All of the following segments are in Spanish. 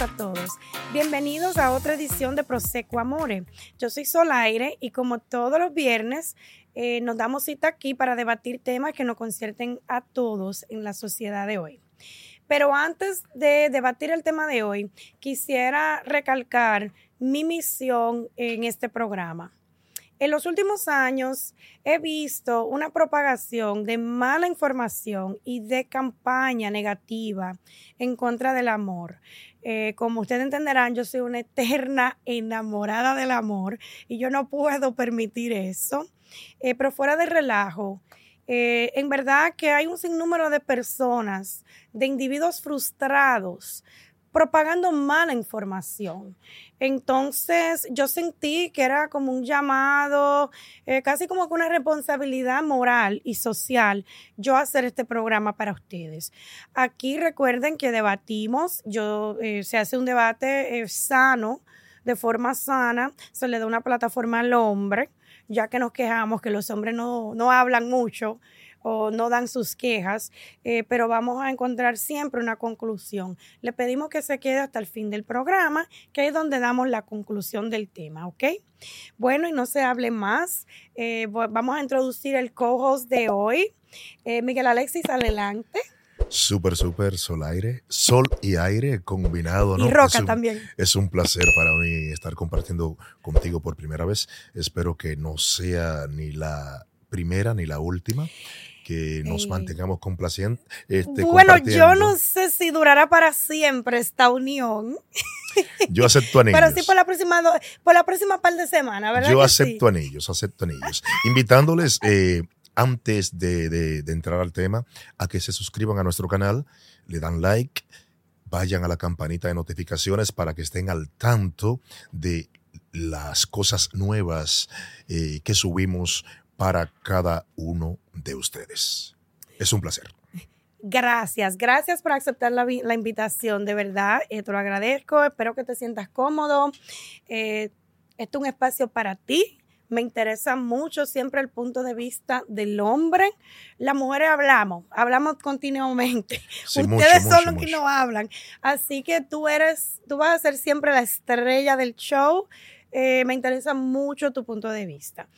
a todos. Bienvenidos a otra edición de Proseco Amore. Yo soy Solaire y como todos los viernes eh, nos damos cita aquí para debatir temas que nos concierten a todos en la sociedad de hoy. Pero antes de debatir el tema de hoy, quisiera recalcar mi misión en este programa. En los últimos años he visto una propagación de mala información y de campaña negativa en contra del amor. Eh, como ustedes entenderán, yo soy una eterna enamorada del amor y yo no puedo permitir eso. Eh, pero fuera de relajo, eh, en verdad que hay un sinnúmero de personas, de individuos frustrados, propagando mala información. Entonces yo sentí que era como un llamado, eh, casi como una responsabilidad moral y social yo hacer este programa para ustedes. Aquí recuerden que debatimos, yo, eh, se hace un debate eh, sano, de forma sana, se le da una plataforma al hombre, ya que nos quejamos que los hombres no, no hablan mucho o no dan sus quejas, eh, pero vamos a encontrar siempre una conclusión. Le pedimos que se quede hasta el fin del programa, que es donde damos la conclusión del tema, ¿ok? Bueno, y no se hable más, eh, vamos a introducir el co-host de hoy. Eh, Miguel Alexis, adelante. Súper, súper, sol aire, sol y aire combinado, ¿no? Y roca también. Es un placer para mí estar compartiendo contigo por primera vez. Espero que no sea ni la primera ni la última que nos mantengamos complacientes. Este, bueno, yo no sé si durará para siempre esta unión. Yo acepto anillos. Pero sí por la próxima, por la próxima par de semanas, ¿verdad? Yo acepto anillos, acepto anillos. Invitándoles eh, antes de, de, entrar al tema a que se suscriban a nuestro canal, le dan like, vayan a la campanita de notificaciones para que estén al tanto de las cosas nuevas eh, que subimos para cada uno de ustedes. Es un placer. Gracias, gracias por aceptar la, invitación, de verdad, eh, te lo agradezco, espero que te sientas cómodo. Eh, este es un espacio para ti, me interesa mucho siempre el punto de vista del hombre. Las mujeres hablamos, hablamos continuamente. Ustedes son los que no hablan. Así que tú eres, tú vas a ser siempre la estrella del show. Eh, me interesa mucho tu punto de vista.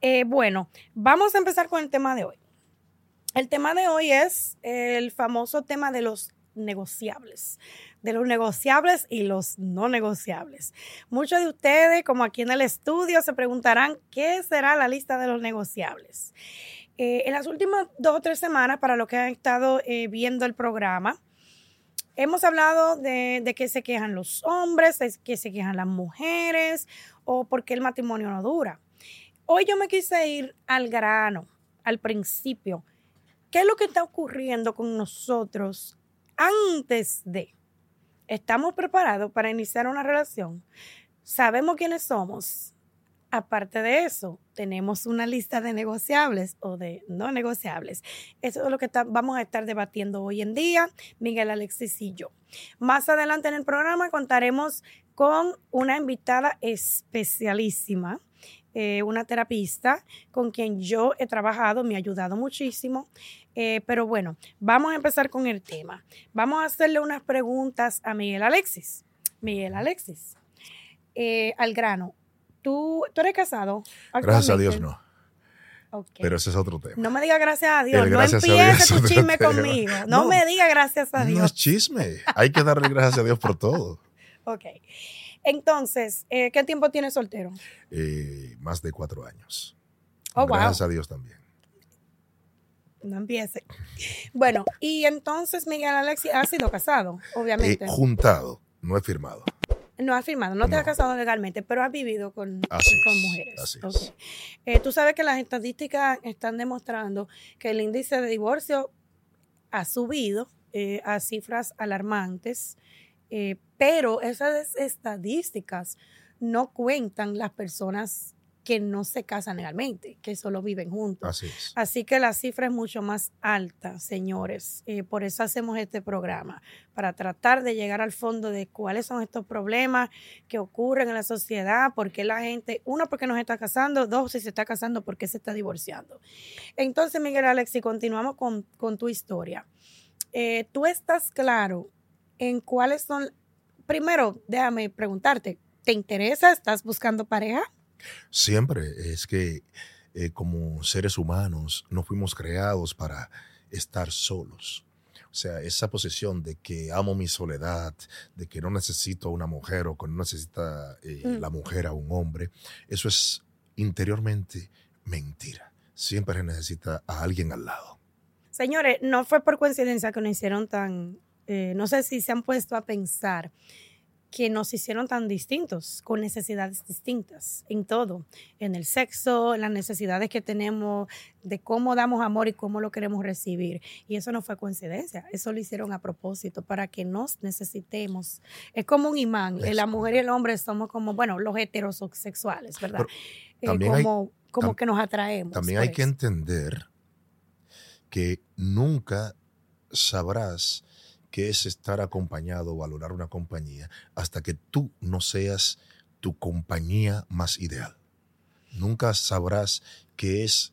Eh, bueno, vamos a empezar con el tema de hoy. El tema de hoy es el famoso tema de los negociables, de los negociables y los no negociables. Muchos de ustedes, como aquí en el estudio, se preguntarán qué será la lista de los negociables. Eh, en las últimas dos o tres semanas, para los que han estado viendo el programa, Hemos hablado de, que se quejan los hombres, de que se quejan las mujeres o porque el matrimonio no dura. Hoy yo me quise ir al grano, al principio. ¿Qué es lo que está ocurriendo con nosotros antes de? ¿Estamos preparados para iniciar una relación? ¿Sabemos quiénes somos? Aparte de eso, tenemos una lista de negociables o de no negociables. Eso es lo que vamos a estar debatiendo hoy en día, Miguel Alexis y yo. Más adelante en el programa contaremos con una invitada especialísima, eh, una terapista con quien yo he trabajado, me ha ayudado muchísimo. Eh, pero bueno, vamos a empezar con el tema. Vamos a hacerle unas preguntas a Miguel Alexis. Miguel Alexis, eh, al grano, ¿Tú, tú eres casado? Gracias a Dios no. Pero ese es otro tema. No me diga gracias a Dios. no empieces tu chisme conmigo. No, me diga gracias a Dios. No es chisme. Hay que darle gracias a Dios por todo. ok. Entonces, eh, ¿qué tiempo tienes soltero? Eh, más de cuatro años. Oh, gracias a Dios también. No empiece. Bueno, y entonces Miguel Alexis ha sido casado, obviamente. juntado, no he firmado. No has firmado, no te has casado legalmente, pero has vivido con, mujeres. Así eh, Tú sabes que las estadísticas están demostrando que el índice de divorcio ha subido eh, a cifras alarmantes, eh, pero esas estadísticas no cuentan las personas que no se casan legalmente, que solo viven juntos. Así, es. Así que la cifra es mucho más alta, señores. Eh, por eso hacemos este programa, para tratar de llegar al fondo de cuáles son estos problemas que ocurren en la sociedad, por qué la gente, uno, porque no se está casando, dos, si se está casando, por qué se está divorciando. Entonces, Miguel Alexi, continuamos con, tu historia. Eh, ¿Tú estás claro en cuáles son primero, déjame preguntarte, ¿te interesa? ¿Estás buscando pareja? Siempre es que eh, como seres humanos no fuimos creados para estar solos. O sea, esa posición de que amo mi soledad, de que no necesito a una mujer o que no necesita eh, Mm. la mujer a un hombre, eso es interiormente mentira. Siempre se necesita a alguien al lado. Señores, no fue por coincidencia que nos hicieron tan, eh, no sé si se han puesto a pensar que nos hicieron tan distintos, con necesidades distintas en todo, en el sexo, en las necesidades que tenemos de cómo damos amor y cómo lo queremos recibir. Y eso no fue coincidencia, eso lo hicieron a propósito, para que nos necesitemos. Es como un imán, Eso. la mujer y el hombre somos como, bueno, los heterosexuales, ¿verdad? Eh, hay- como como que nos atraemos. También hay que eso. entender que nunca sabrás qué es estar acompañado valorar una compañía hasta que tú no seas tu compañía más ideal. Nunca sabrás qué es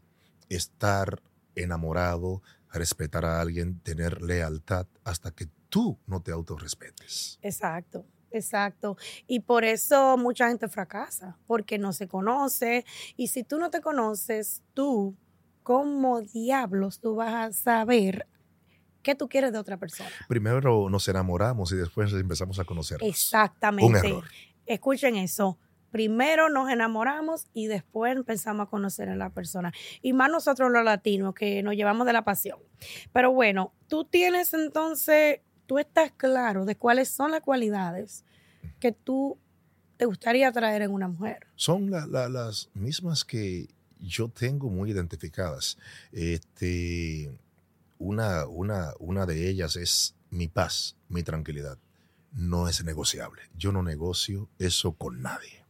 estar enamorado, respetar a alguien, tener lealtad hasta que tú no te autorrespetes. Exacto, exacto. Y por eso mucha gente fracasa, porque no se conoce. Y si tú no te conoces, tú, como diablos, tú vas a saber qué tú quieres de otra persona. Primero nos enamoramos y después empezamos a conocernos. Exactamente. Un error. Escuchen eso. Primero nos enamoramos y después empezamos a conocer a la persona. Y más nosotros los latinos, que nos llevamos de la pasión. Pero bueno, tú tienes entonces, tú estás claro de cuáles son las cualidades que tú te gustaría traer en una mujer. son la- la- las mismas que yo tengo muy identificadas. Este, una, una, una de ellas es mi paz, mi tranquilidad. No es negociable. Yo no negocio eso con nadie.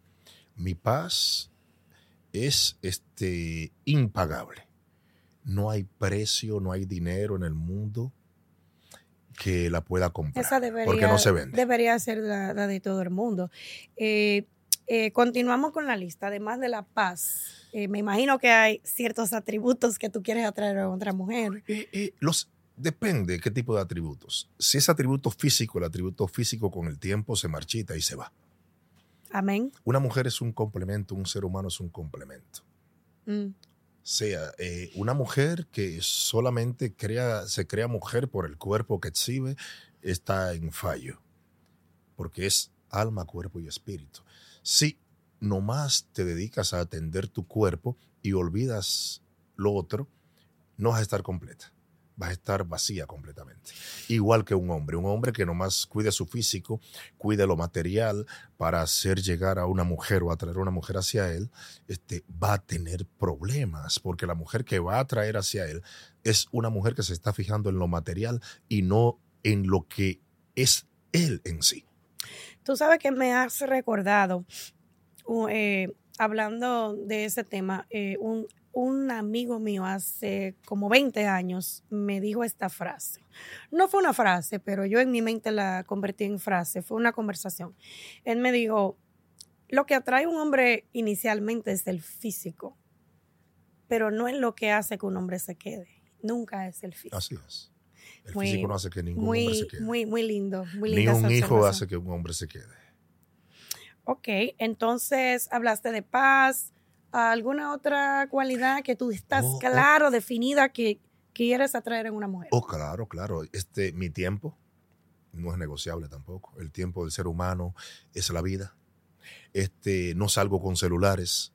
Mi paz es este, impagable. No hay precio, no hay dinero en el mundo que la pueda comprar. Esa debería, porque no se vende. debería ser la, la de todo el mundo. Eh, eh, continuamos con la lista. Además de la paz, eh, me imagino que hay ciertos atributos que tú quieres atraer a otra mujer. Los, depende qué tipo de atributos. Si es atributo físico, el atributo físico con el tiempo se marchita y se va. Amén. Una mujer es un complemento, un ser humano es un complemento. Mm, Sea eh, una mujer que solamente crea, se crea mujer por el cuerpo que exhibe, está en fallo. Porque es alma, cuerpo y espíritu. Si nomás te dedicas a atender tu cuerpo y olvidas lo otro, no vas a estar completa. Vas a estar vacía completamente. Igual que un hombre. Un hombre que nomás cuide su físico, cuide lo material para hacer llegar a una mujer o atraer a una mujer hacia él, este, va a tener problemas. Porque la mujer que va a atraer hacia él es una mujer que se está fijando en lo material y no en lo que es él en sí. Tú sabes que me has recordado, eh, hablando de ese tema, eh, un, un amigo mío hace como 20 años me dijo esta frase. No fue una frase, pero yo en mi mente la convertí en frase, fue una conversación. Él me dijo, lo que atrae a un hombre inicialmente es el físico, pero no es lo que hace que un hombre se quede. Nunca es el físico. Así es. El Muy- físico no hace que ningún hombre se quede. muy, muy lindo. Muy Ni linda esa un hijo hace que un hombre se quede. Ok, entonces hablaste de paz. ¿Alguna otra cualidad que tú estás Oh, oh. claro, definida, que quieres atraer en una mujer? Oh, claro, claro. Este, mi tiempo no es negociable tampoco. El tiempo del ser humano es la vida. Este, no salgo con celulares.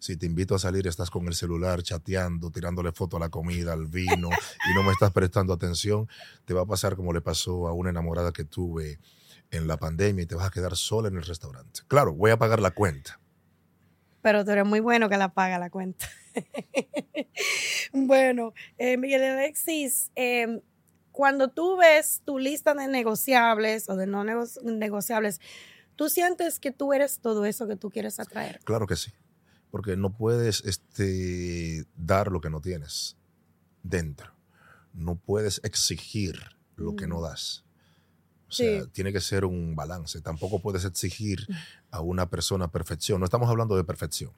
Si te invito a salir, estás con el celular chateando, tirándole foto a la comida, al vino, y no me estás prestando atención, te va a pasar como le pasó a una enamorada que tuve en la pandemia y te vas a quedar sola en el restaurante. Claro, voy a pagar la cuenta. Pero tú eres muy bueno que la paga la cuenta. bueno, eh, Miguel Alexis, eh, cuando tú ves tu lista de negociables o de no nego- negociables, ¿tú sientes que tú eres todo eso que tú quieres atraer? Claro que sí. Porque no puedes este, dar lo que no tienes dentro. No puedes exigir lo que no Mm. das. O sea, Sí. tiene que ser un balance. Tampoco puedes exigir a una persona perfección. No estamos hablando de perfección.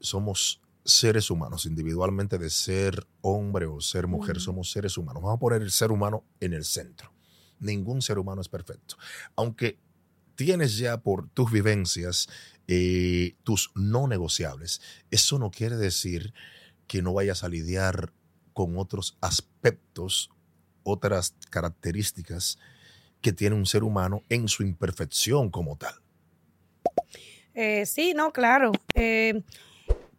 Somos seres humanos, individualmente de ser hombre o ser mujer, somos seres humanos. Vamos a poner el ser humano en el centro. Ningún ser humano es perfecto. Aunque tienes ya por tus vivencias eh, tus no negociables, eso no quiere decir que no vayas a lidiar con otros aspectos, otras características que tiene un ser humano en su imperfección como tal. Eh, sí, no, claro. Eh,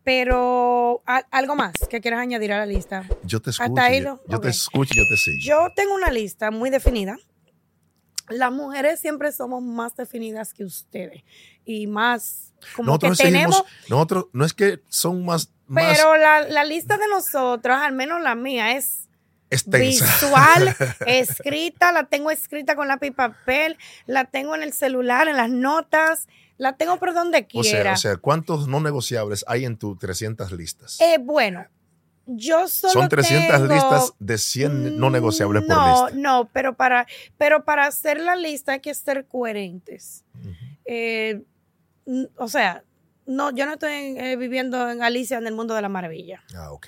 pero algo más que quieras añadir a la lista. Yo te escucho. yo, te escucho y yo te sigo. Yo tengo una lista muy definida. Las mujeres siempre somos más definidas que ustedes y más como nosotros que tenemos. nosotros no es que son más. Pero la, la lista de nosotros, al menos la mía, es visual, escrita, la tengo escrita con lápiz y papel, la tengo en el celular, en las notas, la tengo por donde quiera. O sea, ¿cuántos no negociables hay en tus 300 listas? Eh, bueno, yo solo Son 300 listas de 100 no negociables por lista. No, no, pero para, pero para hacer la lista hay que ser coherentes. Eh, o sea, no, yo no estoy eh, viviendo en Alicia en el mundo de la maravilla. Ah, ok.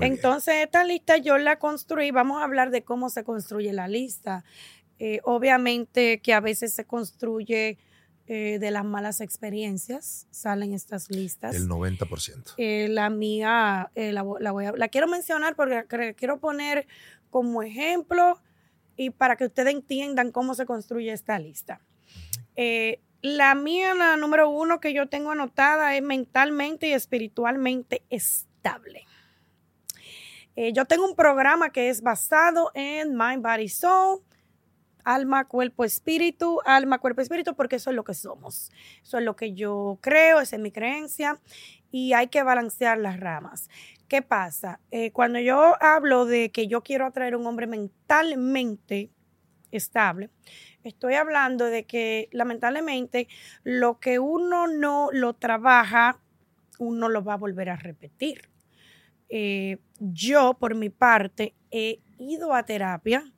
Entonces, esta lista yo la construí, vamos a hablar de cómo se construye la lista. Eh, obviamente que a veces se construye eh, de las malas experiencias, salen estas listas. El 90%. Eh, la mía, la, voy a, la quiero mencionar porque quiero poner como ejemplo y para que ustedes entiendan cómo se construye esta lista. la mía, la número uno que yo tengo anotada es mentalmente y espiritualmente estable. Eh, yo tengo un programa que es basado en Mind, Body, Soul, alma, cuerpo, espíritu, alma, cuerpo, espíritu, porque eso es lo que somos. Eso es lo que yo creo, esa es mi creencia y hay que balancear las ramas. ¿Qué pasa? Eh, cuando yo hablo de que yo quiero atraer un hombre mentalmente estable, estoy hablando de que lamentablemente lo que uno no lo trabaja, uno lo va a volver a repetir. Eh, yo, por mi parte, he ido a terapia.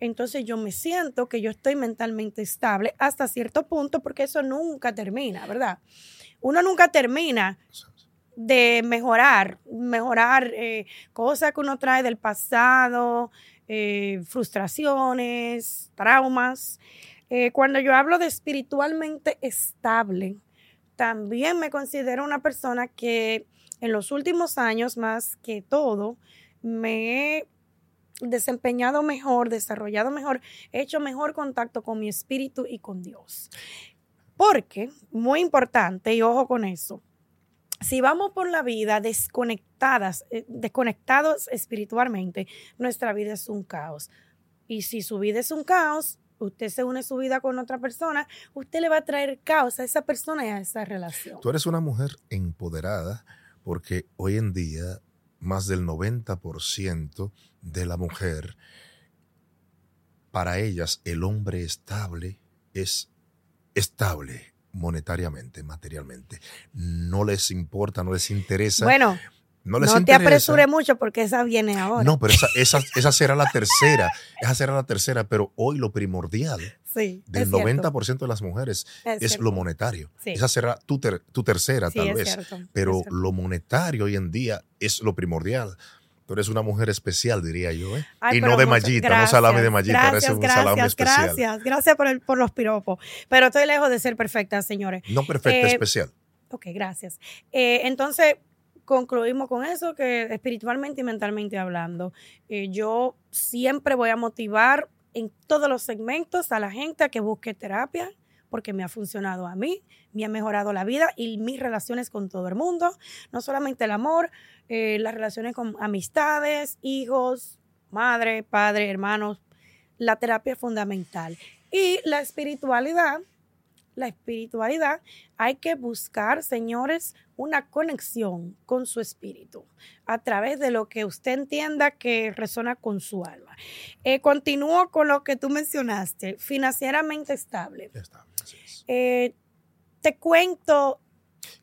Entonces yo me siento que yo estoy mentalmente estable hasta cierto punto porque eso nunca termina, ¿verdad? Uno nunca termina de mejorar, mejorar eh, cosas que uno trae del pasado, eh, frustraciones, traumas. cuando yo hablo de espiritualmente estable, también me considero una persona que en los últimos años, más que todo, me he desempeñado mejor, desarrollado mejor, he hecho mejor contacto con mi espíritu y con Dios. Porque, muy importante, y ojo con eso, si vamos por la vida desconectadas, eh, desconectados espiritualmente, nuestra vida es un caos. Y si su vida es un caos, usted se une su vida con otra persona, usted le va a traer caos a esa persona y a esa relación. Tú eres una mujer empoderada porque hoy en día más del 90% de la mujer, para ellas el hombre estable es estable monetariamente, materialmente. No les importa, no les interesa. Bueno, no, te apresure mucho porque esa viene ahora. No, pero esa, esa, esa será la tercera. Esa será la tercera, pero hoy lo primordial del 90% de las mujeres es, lo monetario. Esa será tu, tu tercera, tal vez. pero lo monetario hoy en día es lo primordial. Tú eres una mujer especial, diría yo, ¿eh? y no de mallita, no salami de mallita, gracias, un salami especial. Gracias, gracias por, el, por los piropos. Pero estoy lejos de ser perfecta, señores. No perfecta, eh, especial. Ok, gracias. Eh, entonces, concluimos con eso, que espiritualmente y mentalmente hablando, eh, yo siempre voy a motivar en todos los segmentos a la gente a que busque terapia, porque me ha funcionado a mí, me ha mejorado la vida y mis relaciones con todo el mundo, no solamente el amor, eh, las relaciones con amistades, hijos, madre, padre, hermanos, la terapia es fundamental. Y la espiritualidad, la espiritualidad, hay que buscar, señores, una conexión con su espíritu a través de lo que usted entienda que resona con su alma. Eh, continúo con lo que tú mencionaste, financieramente estable. Estable, es. Eh, te cuento.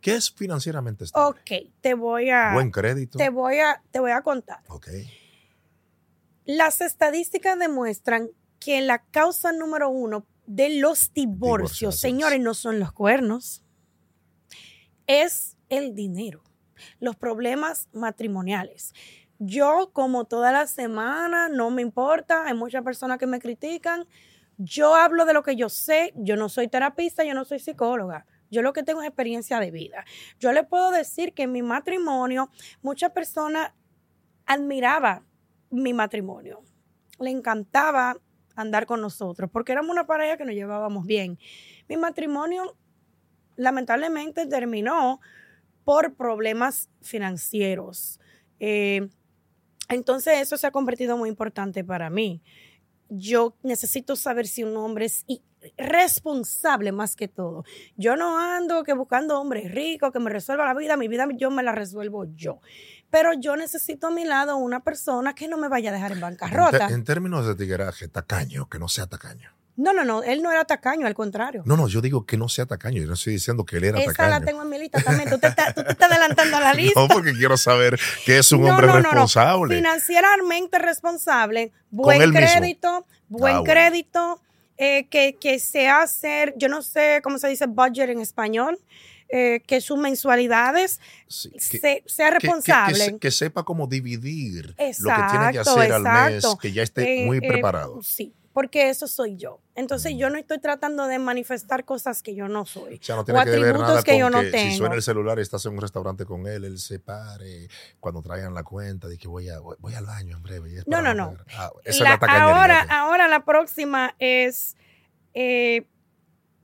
¿Qué es financieramente estable? Ok, te voy a. Buen crédito. Te voy a, te voy a contar. Ok. Las estadísticas demuestran que la causa número uno de los divorcios, señores, no son los cuernos, es el dinero, los problemas matrimoniales. Yo, como toda la semana, no me importa, hay muchas personas que me critican, Yo hablo de lo que yo sé, yo no soy terapista, yo no soy psicóloga. Yo lo que tengo es experiencia de vida. Yo le puedo decir que en mi matrimonio muchas personas admiraba mi matrimonio. Le encantaba andar con nosotros porque éramos una pareja que nos llevábamos bien. Mi matrimonio lamentablemente terminó por problemas financieros. Eh, entonces eso se ha convertido muy importante para mí. Yo necesito saber si un hombre es responsable más que todo. Yo no ando que buscando hombres ricos que me resuelva la vida, mi vida yo me la resuelvo yo. Pero yo necesito a mi lado una persona que no me vaya a dejar en bancarrota. En, en términos de tigueraje, tacaño, que no sea tacaño. No, no, no, él no era tacaño, al contrario. No, no, yo digo que no sea tacaño, yo no estoy diciendo que él era Esa tacaño. la tengo en mi lista también, tú te, estás, tú te estás adelantando a la lista. No, porque quiero saber que es un No, hombre no, no, no. responsable. Financieramente responsable, buen mismo. crédito, buen Ah, bueno. crédito, eh, que, que sea hacer, yo no sé cómo se dice budget en español, eh, que sus mensualidades Sí, que- se- sea que- que- que responsable. Que, sepa cómo dividir lo que tiene que Exacto, hacer al mes, que ya esté Eh, muy eh, preparado. sí, porque eso soy yo. Entonces yo no estoy tratando de manifestar cosas que yo no soy. O sea, no o tiene ver atributos nada que yo no que si tengo. suena el celular y estás en un restaurante con él, él se pare cuando traigan la cuenta de que voy, a, voy, voy al baño en breve. No, no, no. Ah, La- ahora, ok. ahora la próxima es, eh,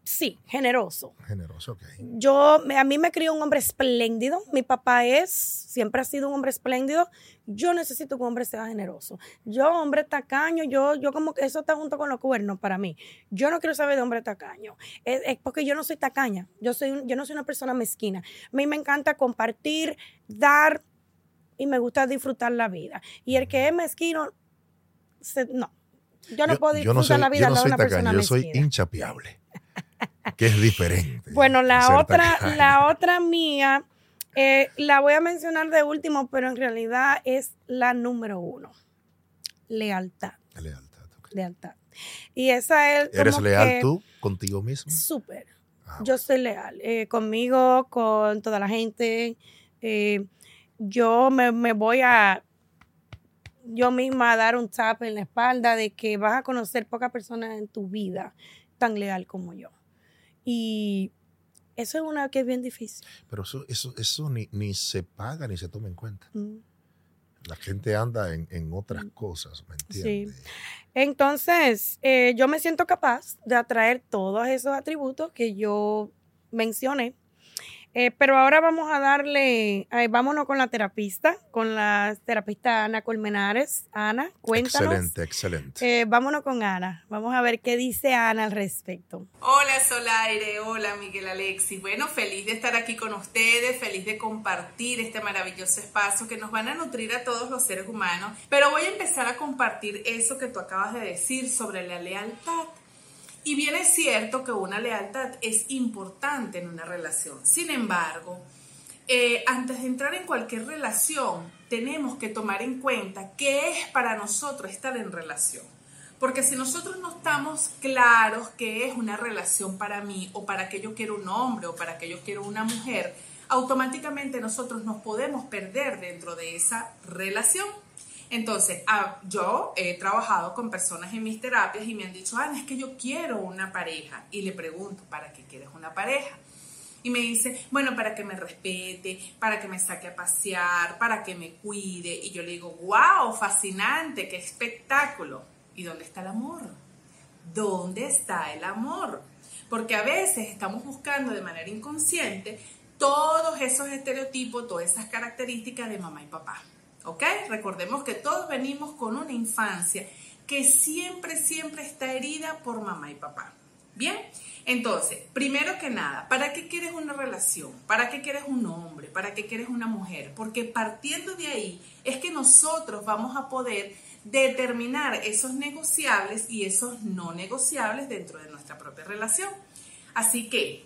sí, generoso. Generoso, ok. Yo, a mí me crió un hombre espléndido. Mi papá es, siempre ha sido un hombre espléndido. Yo necesito que un hombre sea generoso. Yo, hombre tacaño, yo, yo como que eso está junto con los cuernos para mí. Yo no quiero saber de hombre tacaño. Es, es porque yo no soy tacaña. Yo, soy, yo no soy una persona mezquina. A mí me encanta compartir, dar y me gusta disfrutar la vida. Y el que es mezquino, se- no. Yo no puedo yo disfrutar no soy, la vida yo no soy una persona tacaño, yo soy mezquina. hinchapeable. que es diferente. Bueno, la otra, la otra mía, eh, la voy a mencionar de último, pero en realidad es la número uno. Lealtad, Lealtad, ok. lealtad. Y esa es ¿Eres como leal que tú contigo mismo? Súper. Ah, Yo soy leal eh, conmigo, con toda la gente. eh, yo me, me voy a yo misma a dar un tap en la espalda de que vas a conocer pocas personas en tu vida tan leal como yo. Y eso es una que es bien difícil. Pero eso, eso, eso ni, ni se paga ni se toma en cuenta. Mm. La gente anda en, en otras cosas, ¿me entiendes? Entonces, eh, yo me siento capaz de atraer todos esos atributos que yo mencioné. Eh, pero ahora vamos a darle, eh, vámonos con la terapista, con la terapista Ana Colmenares. Ana, cuéntanos. Excelente, excelente. Eh, vámonos con Ana. Vamos a ver qué dice Ana al respecto. Hola Solaire, hola Miguel Alexis. Bueno, feliz de estar aquí con ustedes, feliz de compartir este maravilloso espacio que nos van a nutrir a todos los seres humanos. Pero voy a empezar a compartir eso que tú acabas de decir sobre la lealtad. Y bien es cierto que una lealtad es importante en una relación. Sin embargo, eh, antes de entrar en cualquier relación, tenemos que tomar en cuenta qué es para nosotros estar en relación. Porque si nosotros no estamos claros qué es una relación para mí o para que yo quiero un hombre o para que yo quiero una mujer, automáticamente nosotros nos podemos perder dentro de esa relación. Entonces, ah, yo he trabajado con personas en mis terapias y me han dicho, Ana, es que yo quiero una pareja. Y le pregunto, ¿para qué quieres una pareja? Y me dice, bueno, para que me respete, para que me saque a pasear, para que me cuide. Y yo le digo, wow, fascinante, qué espectáculo. ¿Y dónde está el amor? ¿Dónde está el amor? Porque a veces estamos buscando de manera inconsciente todos esos estereotipos, todas esas características de mamá y papá. ¿Ok? Recordemos que todos venimos con una infancia que siempre, siempre está herida por mamá y papá. Bien, entonces, primero que nada, ¿para qué quieres una relación? ¿Para qué quieres un hombre? ¿Para qué quieres una mujer? Porque partiendo de ahí es que nosotros vamos a poder determinar esos negociables y esos no negociables dentro de nuestra propia relación. Así que,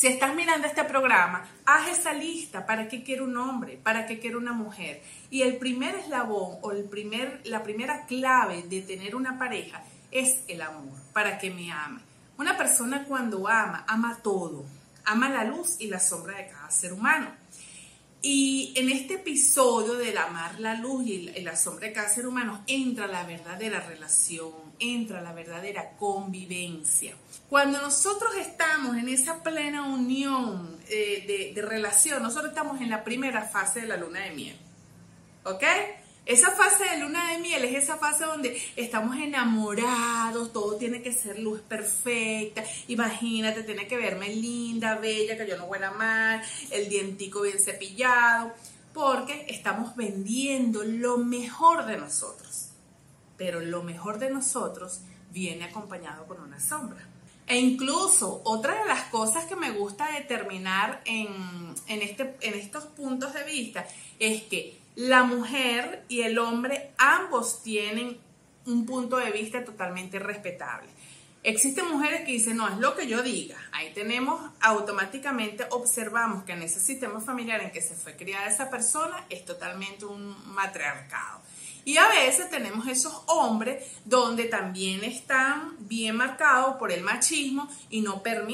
si estás mirando este programa, haz esa lista, ¿para qué quiero un hombre? ¿Para qué quiero una mujer? Y el primer eslabón o el primer, la primera clave de tener una pareja es el amor, para que me ame. Una persona cuando ama, ama todo, ama la luz y la sombra de cada ser humano. Y en este episodio del amar la luz y la sombra de cada ser humano entra la verdadera relación, entra la verdadera convivencia. Cuando nosotros estamos en esa plena unión eh, de, de relación, nosotros estamos en la primera fase de la luna de miel. ¿Ok? Esa fase de luna de miel es esa fase donde estamos enamorados, todo tiene que ser luz perfecta. Imagínate, tiene que verme linda, bella, que yo no huela mal, el dientico bien cepillado, porque estamos vendiendo lo mejor de nosotros. Pero lo mejor de nosotros viene acompañado con una sombra. E incluso otra de las cosas que me gusta determinar en, este, en estos puntos de vista es que la mujer y el hombre ambos tienen un punto de vista totalmente respetable. Existen mujeres que dicen, no, es lo que yo diga. Ahí tenemos, automáticamente observamos que en ese sistema familiar en que se fue criada esa persona es totalmente un matriarcado. Y a veces tenemos esos hombres donde también están bien marcados por el machismo y no permiten